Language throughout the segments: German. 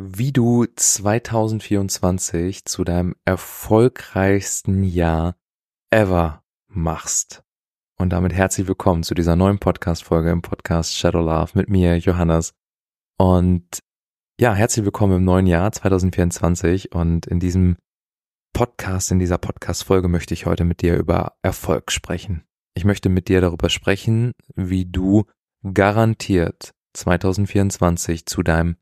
wie du 2024 zu deinem erfolgreichsten Jahr ever machst. Und damit herzlich willkommen zu dieser neuen Podcast-Folge im Podcast Shadow Love mit mir, Johannes. Und ja, herzlich willkommen im neuen Jahr 2024. Und in diesem Podcast, in dieser Podcast-Folge möchte ich heute mit dir über Erfolg sprechen. Ich möchte mit dir darüber sprechen, wie du garantiert 2024 zu deinem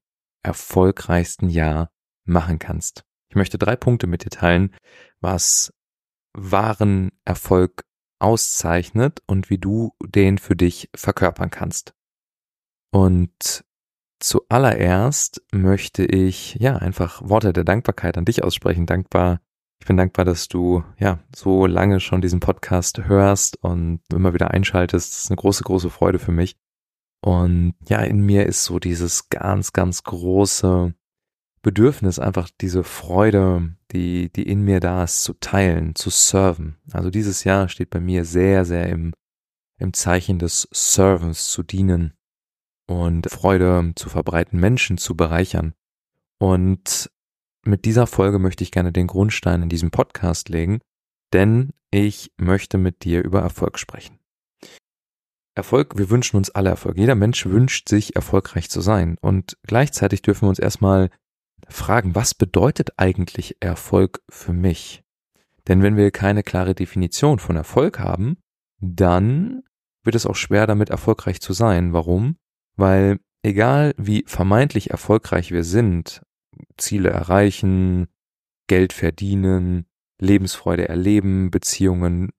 erfolgreichsten Jahr machen kannst. Ich möchte drei Punkte mit dir teilen, was wahren Erfolg auszeichnet und wie du den für dich verkörpern kannst. Und zuallererst möchte ich ja einfach Worte der Dankbarkeit an dich aussprechen. Dankbar, ich bin dankbar, dass du ja so lange schon diesen Podcast hörst und immer wieder einschaltest. Das ist eine große, große Freude für mich. Und ja, in mir ist so dieses ganz, ganz große Bedürfnis, einfach diese Freude, die, die in mir da ist, zu teilen, zu serven. Also dieses Jahr steht bei mir sehr, sehr im, im Zeichen des Servants zu dienen und Freude zu verbreiten, Menschen zu bereichern. Und mit dieser Folge möchte ich gerne den Grundstein in diesem Podcast legen, denn ich möchte mit dir über Erfolg sprechen. Erfolg, wir wünschen uns alle Erfolg. Jeder Mensch wünscht sich erfolgreich zu sein. Und gleichzeitig dürfen wir uns erstmal fragen, was bedeutet eigentlich Erfolg für mich? Denn wenn wir keine klare Definition von Erfolg haben, dann wird es auch schwer damit erfolgreich zu sein. Warum? Weil egal wie vermeintlich erfolgreich wir sind, Ziele erreichen, Geld verdienen, Lebensfreude erleben, Beziehungen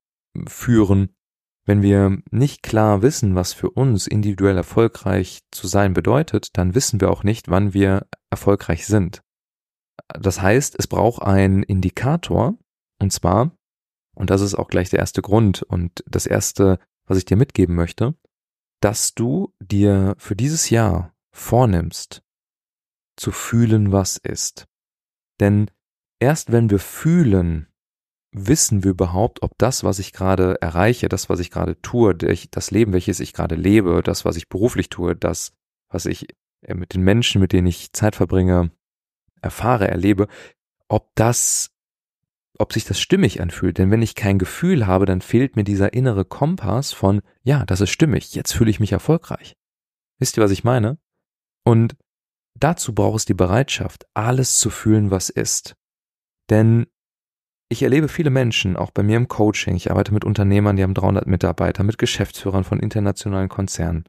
führen, wenn wir nicht klar wissen, was für uns individuell erfolgreich zu sein bedeutet, dann wissen wir auch nicht, wann wir erfolgreich sind. Das heißt, es braucht einen Indikator, und zwar, und das ist auch gleich der erste Grund und das erste, was ich dir mitgeben möchte, dass du dir für dieses Jahr vornimmst, zu fühlen, was ist. Denn erst wenn wir fühlen, wissen wir überhaupt, ob das, was ich gerade erreiche, das, was ich gerade tue, das Leben, welches ich gerade lebe, das, was ich beruflich tue, das, was ich äh, mit den Menschen, mit denen ich Zeit verbringe, erfahre, erlebe, ob das, ob sich das stimmig anfühlt. Denn wenn ich kein Gefühl habe, dann fehlt mir dieser innere Kompass von, ja, das ist stimmig, jetzt fühle ich mich erfolgreich. Wisst ihr, was ich meine? Und dazu braucht es die Bereitschaft, alles zu fühlen, was ist. Denn ich erlebe viele Menschen, auch bei mir im Coaching. Ich arbeite mit Unternehmern, die haben 300 Mitarbeiter, mit Geschäftsführern von internationalen Konzernen,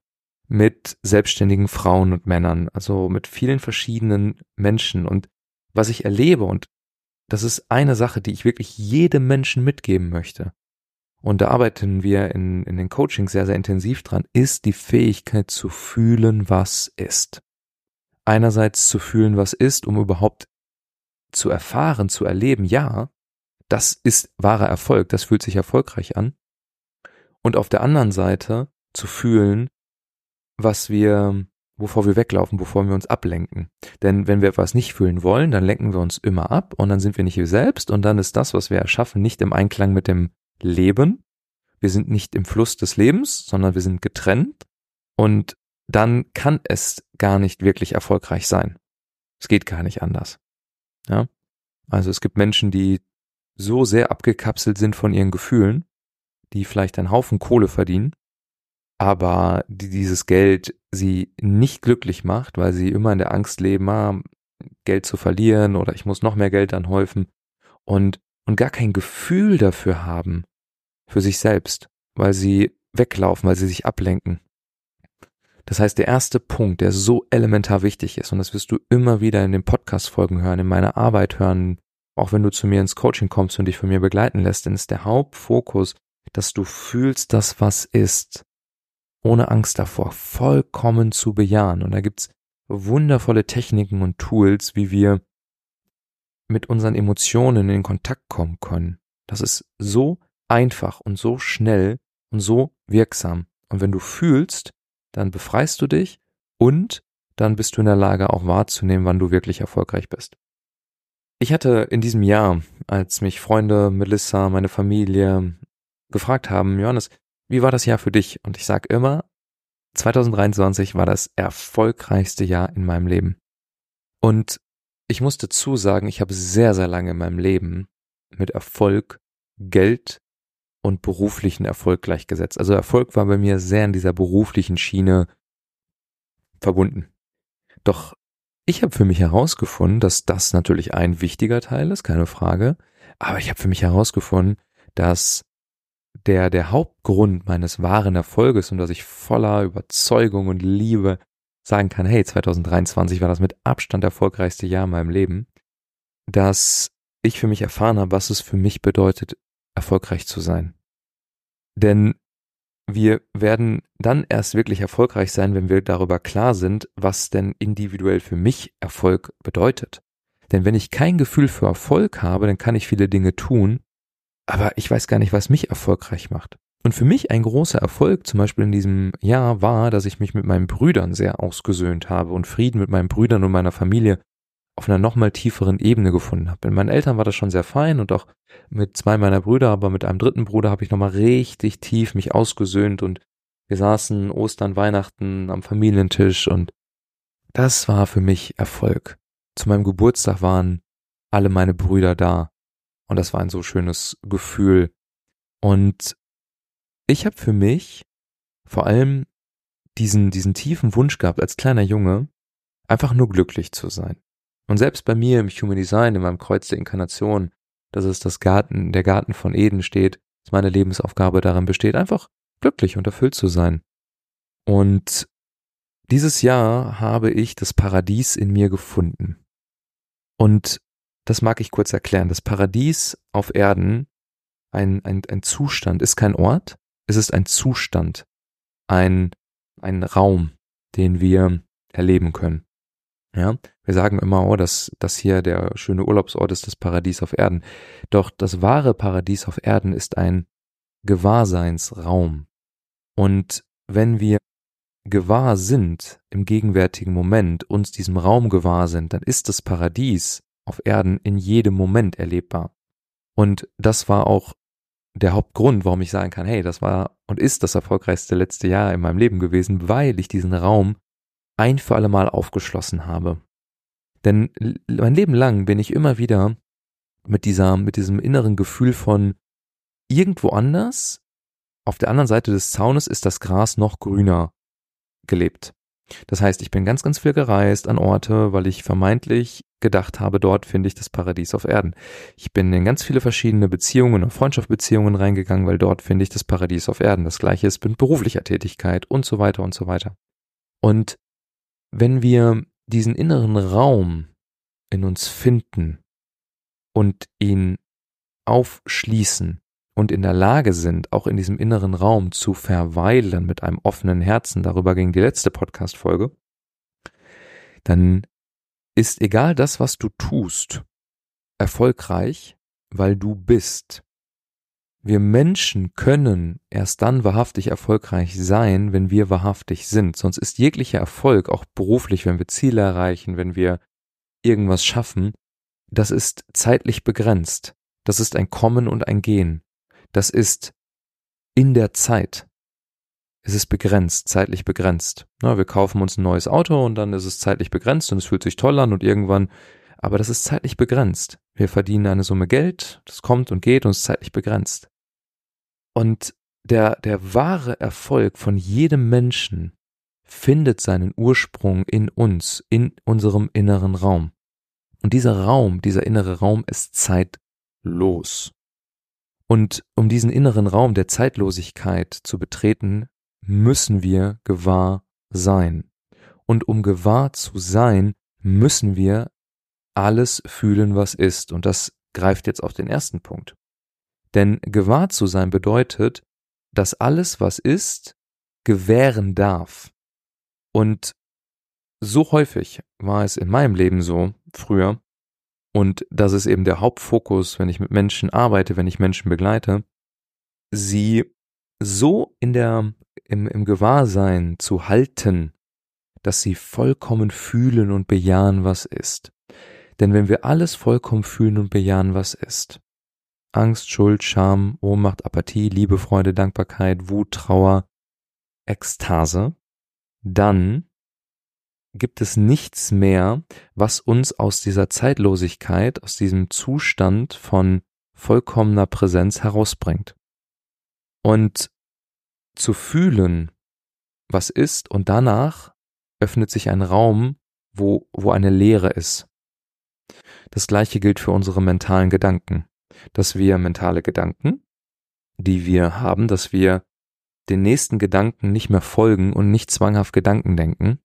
mit selbstständigen Frauen und Männern, also mit vielen verschiedenen Menschen. Und was ich erlebe, und das ist eine Sache, die ich wirklich jedem Menschen mitgeben möchte, und da arbeiten wir in, in den Coachings sehr, sehr intensiv dran, ist die Fähigkeit zu fühlen, was ist. Einerseits zu fühlen, was ist, um überhaupt zu erfahren, zu erleben, ja, das ist wahrer Erfolg, das fühlt sich erfolgreich an. Und auf der anderen Seite zu fühlen, was wir, wovor wir weglaufen, wovor wir uns ablenken. Denn wenn wir etwas nicht fühlen wollen, dann lenken wir uns immer ab und dann sind wir nicht wir selbst und dann ist das, was wir erschaffen, nicht im Einklang mit dem Leben. Wir sind nicht im Fluss des Lebens, sondern wir sind getrennt und dann kann es gar nicht wirklich erfolgreich sein. Es geht gar nicht anders. Ja? Also es gibt Menschen, die so sehr abgekapselt sind von ihren Gefühlen, die vielleicht einen Haufen Kohle verdienen, aber die dieses Geld sie nicht glücklich macht, weil sie immer in der Angst leben, ah, Geld zu verlieren oder ich muss noch mehr Geld anhäufen und, und gar kein Gefühl dafür haben, für sich selbst, weil sie weglaufen, weil sie sich ablenken. Das heißt, der erste Punkt, der so elementar wichtig ist, und das wirst du immer wieder in den Podcast-Folgen hören, in meiner Arbeit hören, auch wenn du zu mir ins Coaching kommst und dich von mir begleiten lässt, dann ist der Hauptfokus, dass du fühlst, dass was ist, ohne Angst davor, vollkommen zu bejahen. Und da gibt's wundervolle Techniken und Tools, wie wir mit unseren Emotionen in Kontakt kommen können. Das ist so einfach und so schnell und so wirksam. Und wenn du fühlst, dann befreist du dich und dann bist du in der Lage auch wahrzunehmen, wann du wirklich erfolgreich bist. Ich hatte in diesem Jahr, als mich Freunde, Melissa, meine Familie gefragt haben, Johannes, wie war das Jahr für dich? Und ich sage immer, 2023 war das erfolgreichste Jahr in meinem Leben. Und ich muss dazu sagen, ich habe sehr, sehr lange in meinem Leben mit Erfolg, Geld und beruflichen Erfolg gleichgesetzt. Also Erfolg war bei mir sehr in dieser beruflichen Schiene verbunden. Doch ich habe für mich herausgefunden, dass das natürlich ein wichtiger Teil ist, keine Frage. Aber ich habe für mich herausgefunden, dass der, der Hauptgrund meines wahren Erfolges und dass ich voller Überzeugung und Liebe sagen kann, hey, 2023 war das mit Abstand erfolgreichste Jahr in meinem Leben, dass ich für mich erfahren habe, was es für mich bedeutet, erfolgreich zu sein. Denn wir werden dann erst wirklich erfolgreich sein, wenn wir darüber klar sind, was denn individuell für mich Erfolg bedeutet. Denn wenn ich kein Gefühl für Erfolg habe, dann kann ich viele Dinge tun, aber ich weiß gar nicht, was mich erfolgreich macht. Und für mich ein großer Erfolg zum Beispiel in diesem Jahr war, dass ich mich mit meinen Brüdern sehr ausgesöhnt habe und Frieden mit meinen Brüdern und meiner Familie auf einer nochmal tieferen Ebene gefunden habe. Mit meinen Eltern war das schon sehr fein und auch mit zwei meiner Brüder, aber mit einem dritten Bruder habe ich nochmal richtig tief mich ausgesöhnt und wir saßen Ostern, Weihnachten am Familientisch und das war für mich Erfolg. Zu meinem Geburtstag waren alle meine Brüder da und das war ein so schönes Gefühl. Und ich habe für mich vor allem diesen, diesen tiefen Wunsch gehabt, als kleiner Junge, einfach nur glücklich zu sein. Und selbst bei mir im Human Design, in meinem Kreuz der Inkarnation, dass es das Garten, der Garten von Eden steht, dass meine Lebensaufgabe darin besteht, einfach glücklich und erfüllt zu sein. Und dieses Jahr habe ich das Paradies in mir gefunden. Und das mag ich kurz erklären. Das Paradies auf Erden, ein, ein, ein Zustand, ist kein Ort, es ist ein Zustand, ein, ein Raum, den wir erleben können. Ja, wir sagen immer, oh, dass das hier der schöne Urlaubsort ist, das Paradies auf Erden. Doch das wahre Paradies auf Erden ist ein Gewahrseinsraum. Und wenn wir gewahr sind im gegenwärtigen Moment, uns diesem Raum gewahr sind, dann ist das Paradies auf Erden in jedem Moment erlebbar. Und das war auch der Hauptgrund, warum ich sagen kann, hey, das war und ist das erfolgreichste letzte Jahr in meinem Leben gewesen, weil ich diesen Raum ein für alle Mal aufgeschlossen habe. Denn mein Leben lang bin ich immer wieder mit dieser, mit diesem inneren Gefühl von irgendwo anders, auf der anderen Seite des Zaunes ist das Gras noch grüner gelebt. Das heißt, ich bin ganz, ganz viel gereist an Orte, weil ich vermeintlich gedacht habe, dort finde ich das Paradies auf Erden. Ich bin in ganz viele verschiedene Beziehungen und Freundschaftsbeziehungen reingegangen, weil dort finde ich das Paradies auf Erden. Das gleiche ist mit beruflicher Tätigkeit und so weiter und so weiter. Und wenn wir diesen inneren Raum in uns finden und ihn aufschließen und in der Lage sind, auch in diesem inneren Raum zu verweilen mit einem offenen Herzen, darüber ging die letzte Podcast-Folge, dann ist egal das, was du tust, erfolgreich, weil du bist. Wir Menschen können erst dann wahrhaftig erfolgreich sein, wenn wir wahrhaftig sind. Sonst ist jeglicher Erfolg, auch beruflich, wenn wir Ziele erreichen, wenn wir irgendwas schaffen, das ist zeitlich begrenzt. Das ist ein Kommen und ein Gehen. Das ist in der Zeit. Es ist begrenzt, zeitlich begrenzt. Na, wir kaufen uns ein neues Auto und dann ist es zeitlich begrenzt und es fühlt sich toll an und irgendwann, aber das ist zeitlich begrenzt. Wir verdienen eine Summe Geld, das kommt und geht und ist zeitlich begrenzt. Und der, der wahre Erfolg von jedem Menschen findet seinen Ursprung in uns, in unserem inneren Raum. Und dieser Raum, dieser innere Raum ist zeitlos. Und um diesen inneren Raum der Zeitlosigkeit zu betreten, müssen wir gewahr sein. Und um gewahr zu sein, müssen wir alles fühlen, was ist. Und das greift jetzt auf den ersten Punkt. Denn gewahr zu sein bedeutet, dass alles, was ist, gewähren darf. Und so häufig war es in meinem Leben so, früher, und das ist eben der Hauptfokus, wenn ich mit Menschen arbeite, wenn ich Menschen begleite, sie so in der, im, im Gewahrsein zu halten, dass sie vollkommen fühlen und bejahen, was ist. Denn wenn wir alles vollkommen fühlen und bejahen, was ist, Angst, Schuld, Scham, Ohnmacht, Apathie, Liebe, Freude, Dankbarkeit, Wut, Trauer, Ekstase, dann gibt es nichts mehr, was uns aus dieser Zeitlosigkeit, aus diesem Zustand von vollkommener Präsenz herausbringt. Und zu fühlen, was ist, und danach öffnet sich ein Raum, wo, wo eine Leere ist. Das gleiche gilt für unsere mentalen Gedanken, dass wir mentale Gedanken, die wir haben, dass wir den nächsten Gedanken nicht mehr folgen und nicht zwanghaft Gedanken denken.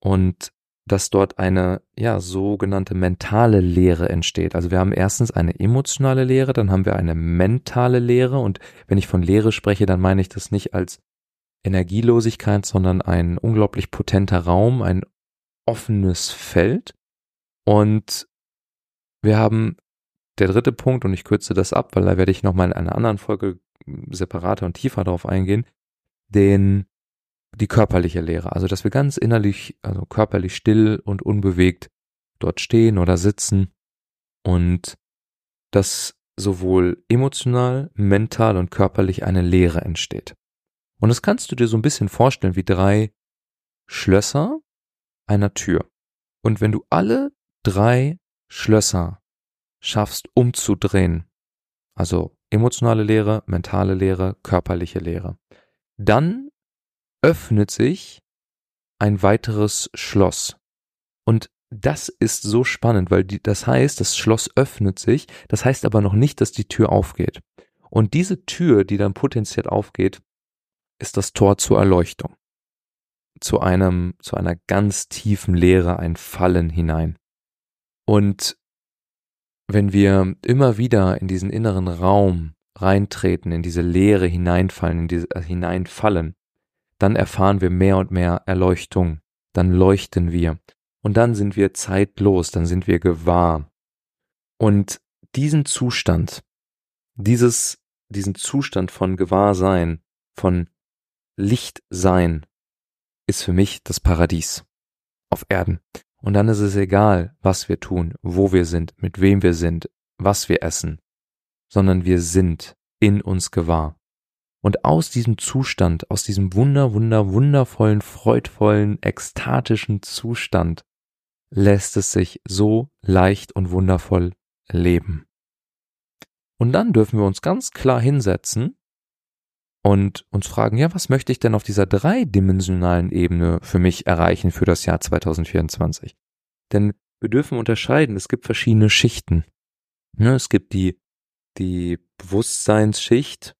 Und dass dort eine ja sogenannte mentale Lehre entsteht. Also wir haben erstens eine emotionale Lehre, dann haben wir eine mentale Lehre und wenn ich von Lehre spreche, dann meine ich das nicht als Energielosigkeit, sondern ein unglaublich potenter Raum, ein offenes Feld. Und wir haben der dritte Punkt und ich kürze das ab, weil da werde ich nochmal in einer anderen Folge separater und tiefer darauf eingehen, den die körperliche Lehre, also dass wir ganz innerlich, also körperlich still und unbewegt dort stehen oder sitzen und dass sowohl emotional, mental und körperlich eine Lehre entsteht. Und das kannst du dir so ein bisschen vorstellen wie drei Schlösser einer Tür. Und wenn du alle drei Schlösser schaffst umzudrehen, also emotionale Lehre, mentale Lehre, körperliche Lehre, dann öffnet sich ein weiteres Schloss. Und das ist so spannend, weil die, das heißt, das Schloss öffnet sich, das heißt aber noch nicht, dass die Tür aufgeht. Und diese Tür, die dann potenziell aufgeht, ist das Tor zur Erleuchtung. Zu einem, zu einer ganz tiefen Leere, ein Fallen hinein. Und wenn wir immer wieder in diesen inneren Raum reintreten, in diese Leere hineinfallen, in diese, äh, hineinfallen, dann erfahren wir mehr und mehr Erleuchtung, dann leuchten wir und dann sind wir zeitlos, dann sind wir gewahr. Und diesen Zustand, dieses, diesen Zustand von Gewahrsein, von Lichtsein, ist für mich das Paradies auf Erden. Und dann ist es egal, was wir tun, wo wir sind, mit wem wir sind, was wir essen, sondern wir sind in uns gewahr. Und aus diesem Zustand, aus diesem wunder, wunder, wundervollen, freudvollen, ekstatischen Zustand lässt es sich so leicht und wundervoll leben. Und dann dürfen wir uns ganz klar hinsetzen und uns fragen, ja, was möchte ich denn auf dieser dreidimensionalen Ebene für mich erreichen für das Jahr 2024? Denn wir dürfen unterscheiden, es gibt verschiedene Schichten. Ne, es gibt die, die Bewusstseinsschicht,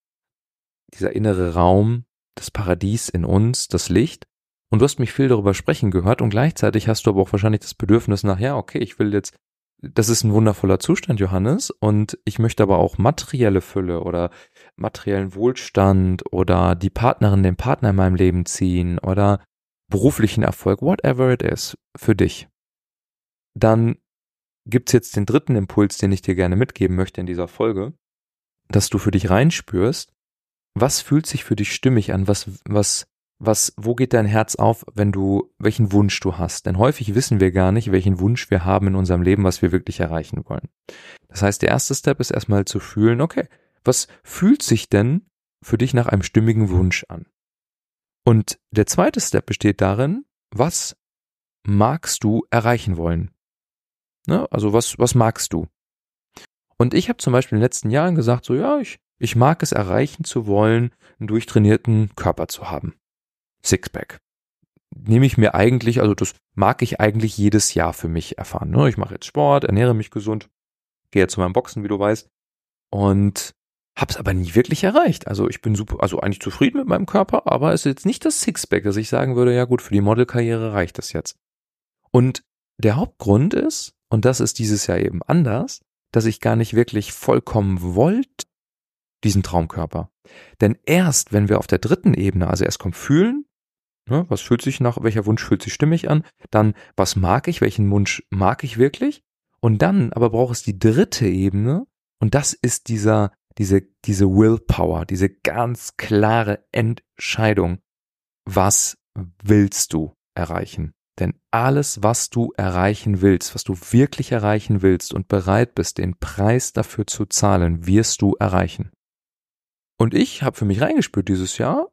dieser innere Raum, das Paradies in uns, das Licht. Und du hast mich viel darüber sprechen gehört und gleichzeitig hast du aber auch wahrscheinlich das Bedürfnis nach, ja, okay, ich will jetzt, das ist ein wundervoller Zustand, Johannes, und ich möchte aber auch materielle Fülle oder materiellen Wohlstand oder die Partnerin, den Partner in meinem Leben ziehen oder beruflichen Erfolg, whatever it is, für dich. Dann gibt's jetzt den dritten Impuls, den ich dir gerne mitgeben möchte in dieser Folge, dass du für dich reinspürst, was fühlt sich für dich stimmig an? Was, was, was, wo geht dein Herz auf, wenn du, welchen Wunsch du hast? Denn häufig wissen wir gar nicht, welchen Wunsch wir haben in unserem Leben, was wir wirklich erreichen wollen. Das heißt, der erste Step ist erstmal zu fühlen, okay, was fühlt sich denn für dich nach einem stimmigen Wunsch an? Und der zweite Step besteht darin, was magst du erreichen wollen? Ne? Also was, was magst du? Und ich habe zum Beispiel in den letzten Jahren gesagt, so ja, ich ich mag es erreichen zu wollen, einen durchtrainierten Körper zu haben. Sixpack. Nehme ich mir eigentlich, also das mag ich eigentlich jedes Jahr für mich erfahren. Ne? Ich mache jetzt Sport, ernähre mich gesund, gehe zu meinem Boxen, wie du weißt, und hab's aber nie wirklich erreicht. Also ich bin super, also eigentlich zufrieden mit meinem Körper, aber es ist jetzt nicht das Sixpack, dass ich sagen würde, ja gut, für die Modelkarriere reicht das jetzt. Und der Hauptgrund ist, und das ist dieses Jahr eben anders, dass ich gar nicht wirklich vollkommen wollte, diesen Traumkörper. Denn erst, wenn wir auf der dritten Ebene, also erst kommt fühlen, ne, was fühlt sich nach, welcher Wunsch fühlt sich stimmig an, dann, was mag ich, welchen Wunsch mag ich wirklich, und dann aber braucht es die dritte Ebene, und das ist dieser, diese, diese Willpower, diese ganz klare Entscheidung. Was willst du erreichen? Denn alles, was du erreichen willst, was du wirklich erreichen willst und bereit bist, den Preis dafür zu zahlen, wirst du erreichen. Und ich habe für mich reingespürt dieses Jahr,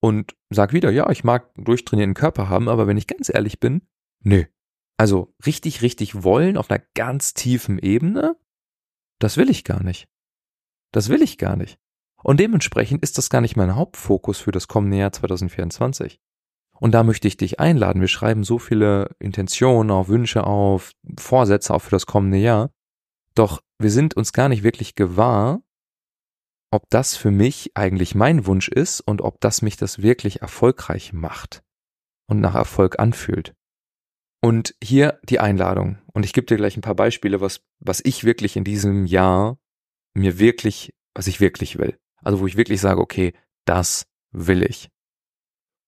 und sag wieder, ja, ich mag einen durchtrainierten Körper haben, aber wenn ich ganz ehrlich bin, nö. Also richtig, richtig wollen auf einer ganz tiefen Ebene, das will ich gar nicht. Das will ich gar nicht. Und dementsprechend ist das gar nicht mein Hauptfokus für das kommende Jahr 2024. Und da möchte ich dich einladen. Wir schreiben so viele Intentionen auf, Wünsche auf, Vorsätze auch für das kommende Jahr. Doch wir sind uns gar nicht wirklich gewahr, ob das für mich eigentlich mein Wunsch ist und ob das mich das wirklich erfolgreich macht und nach Erfolg anfühlt. Und hier die Einladung. Und ich gebe dir gleich ein paar Beispiele, was, was ich wirklich in diesem Jahr mir wirklich, was ich wirklich will. Also wo ich wirklich sage, okay, das will ich.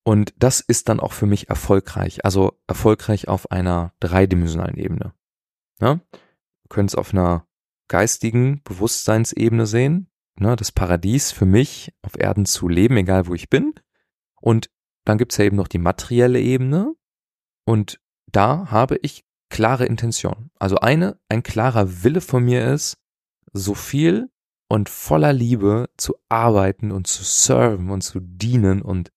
Und das ist dann auch für mich erfolgreich. Also erfolgreich auf einer dreidimensionalen Ebene. Ja? Wir können es auf einer geistigen Bewusstseinsebene sehen. Ne? Das Paradies für mich auf Erden zu leben, egal wo ich bin. Und dann gibt's ja eben noch die materielle Ebene. Und da habe ich klare Intention. Also eine, ein klarer Wille von mir ist, so viel und voller Liebe zu arbeiten und zu serven und zu dienen und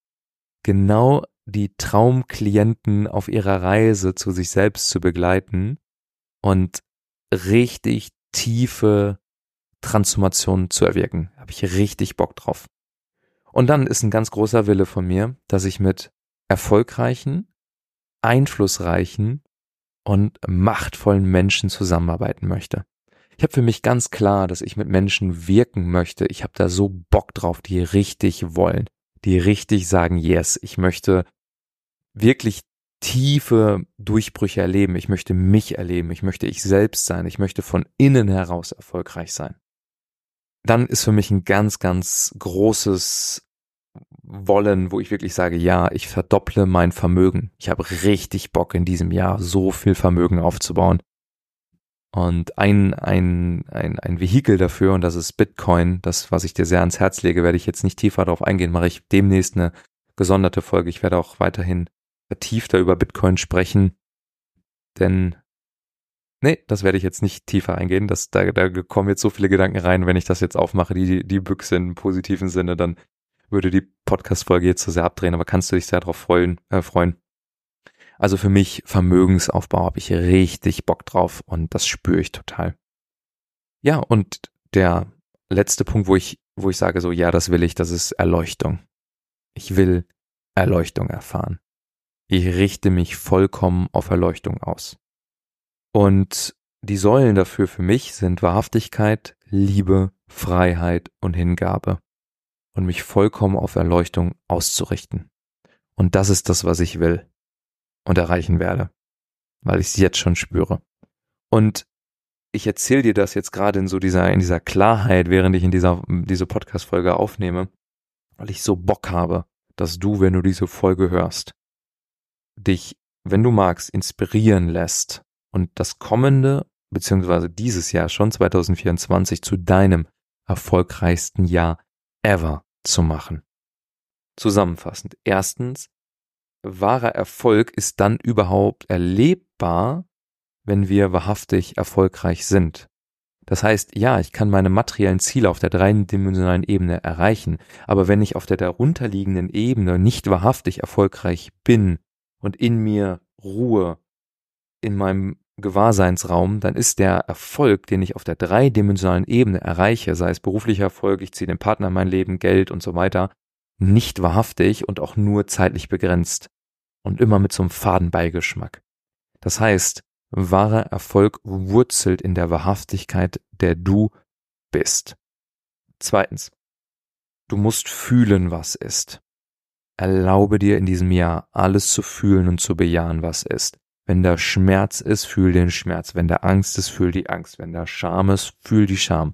genau die Traumklienten auf ihrer Reise zu sich selbst zu begleiten und richtig tiefe Transformationen zu erwirken. Habe ich richtig Bock drauf. Und dann ist ein ganz großer Wille von mir, dass ich mit erfolgreichen, einflussreichen und machtvollen Menschen zusammenarbeiten möchte. Ich habe für mich ganz klar, dass ich mit Menschen wirken möchte. Ich habe da so Bock drauf, die richtig wollen, die richtig sagen, yes, ich möchte wirklich tiefe Durchbrüche erleben. Ich möchte mich erleben. Ich möchte ich selbst sein. Ich möchte von innen heraus erfolgreich sein. Dann ist für mich ein ganz, ganz großes Wollen, wo ich wirklich sage, ja, ich verdopple mein Vermögen. Ich habe richtig Bock in diesem Jahr so viel Vermögen aufzubauen. Und ein, ein, ein, ein Vehikel dafür, und das ist Bitcoin, das, was ich dir sehr ans Herz lege, werde ich jetzt nicht tiefer darauf eingehen, mache ich demnächst eine gesonderte Folge. Ich werde auch weiterhin vertiefter über Bitcoin sprechen, denn nee, das werde ich jetzt nicht tiefer eingehen. Das, da, da kommen jetzt so viele Gedanken rein, wenn ich das jetzt aufmache, die, die Büchse im positiven Sinne, dann würde die Podcast-Folge jetzt zu sehr abdrehen, aber kannst du dich sehr darauf freuen, äh, freuen. Also für mich Vermögensaufbau habe ich richtig Bock drauf und das spüre ich total. Ja, und der letzte Punkt, wo ich, wo ich sage so, ja, das will ich, das ist Erleuchtung. Ich will Erleuchtung erfahren. Ich richte mich vollkommen auf Erleuchtung aus. Und die Säulen dafür für mich sind Wahrhaftigkeit, Liebe, Freiheit und Hingabe und mich vollkommen auf Erleuchtung auszurichten. Und das ist das, was ich will und erreichen werde, weil ich es jetzt schon spüre. Und ich erzähle dir das jetzt gerade in so dieser, in dieser Klarheit, während ich in dieser, diese Podcast-Folge aufnehme, weil ich so Bock habe, dass du, wenn du diese Folge hörst, dich, wenn du magst, inspirieren lässt und das kommende, beziehungsweise dieses Jahr schon 2024 zu deinem erfolgreichsten Jahr ever zu machen. Zusammenfassend. Erstens, wahrer Erfolg ist dann überhaupt erlebbar, wenn wir wahrhaftig erfolgreich sind. Das heißt, ja, ich kann meine materiellen Ziele auf der dreidimensionalen Ebene erreichen, aber wenn ich auf der darunterliegenden Ebene nicht wahrhaftig erfolgreich bin und in mir Ruhe in meinem Gewahrseinsraum, dann ist der Erfolg, den ich auf der dreidimensionalen Ebene erreiche, sei es beruflicher Erfolg, ich ziehe den Partner in mein Leben, Geld und so weiter, nicht wahrhaftig und auch nur zeitlich begrenzt und immer mit so einem Fadenbeigeschmack. Das heißt, wahrer Erfolg wurzelt in der Wahrhaftigkeit, der du bist. Zweitens, du musst fühlen, was ist. Erlaube dir in diesem Jahr alles zu fühlen und zu bejahen, was ist. Wenn da Schmerz ist, fühl den Schmerz. Wenn da Angst ist, fühl die Angst. Wenn da Scham ist, fühl die Scham.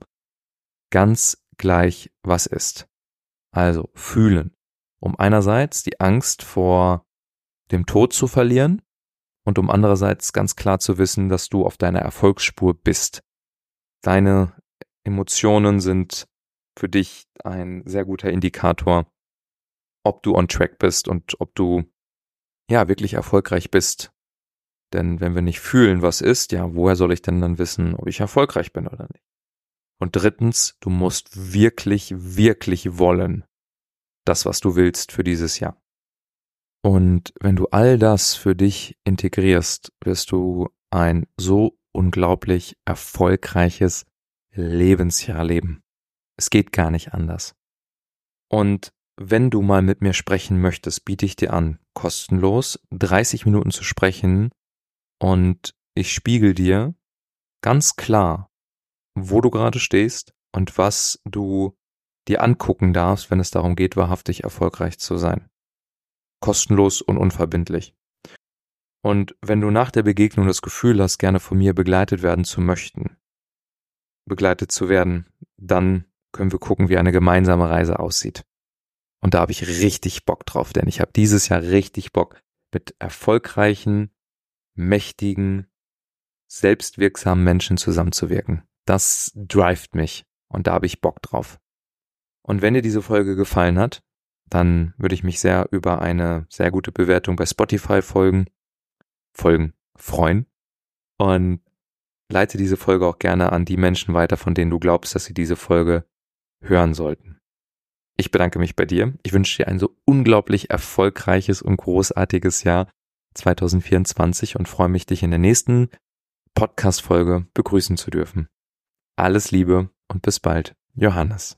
Ganz gleich, was ist. Also fühlen, um einerseits die Angst vor dem Tod zu verlieren und um andererseits ganz klar zu wissen, dass du auf deiner Erfolgsspur bist. Deine Emotionen sind für dich ein sehr guter Indikator, ob du on track bist und ob du ja wirklich erfolgreich bist denn wenn wir nicht fühlen, was ist, ja, woher soll ich denn dann wissen, ob ich erfolgreich bin oder nicht? Und drittens, du musst wirklich, wirklich wollen. das, was du willst für dieses Jahr. Und wenn du all das für dich integrierst, wirst du ein so unglaublich erfolgreiches Lebensjahr leben. Es geht gar nicht anders. Und wenn du mal mit mir sprechen möchtest, biete ich dir an, kostenlos 30 Minuten zu sprechen und ich spiegel dir ganz klar, wo du gerade stehst und was du dir angucken darfst, wenn es darum geht, wahrhaftig erfolgreich zu sein. Kostenlos und unverbindlich. Und wenn du nach der Begegnung das Gefühl hast, gerne von mir begleitet werden zu möchten, begleitet zu werden, dann können wir gucken, wie eine gemeinsame Reise aussieht. Und da habe ich richtig Bock drauf, denn ich habe dieses Jahr richtig Bock, mit erfolgreichen, mächtigen, selbstwirksamen Menschen zusammenzuwirken. Das drivet mich und da habe ich Bock drauf. Und wenn dir diese Folge gefallen hat, dann würde ich mich sehr über eine sehr gute Bewertung bei Spotify folgen, folgen, freuen und leite diese Folge auch gerne an die Menschen weiter, von denen du glaubst, dass sie diese Folge hören sollten. Ich bedanke mich bei dir. Ich wünsche dir ein so unglaublich erfolgreiches und großartiges Jahr 2024 und freue mich, dich in der nächsten Podcast-Folge begrüßen zu dürfen. Alles Liebe und bis bald, Johannes.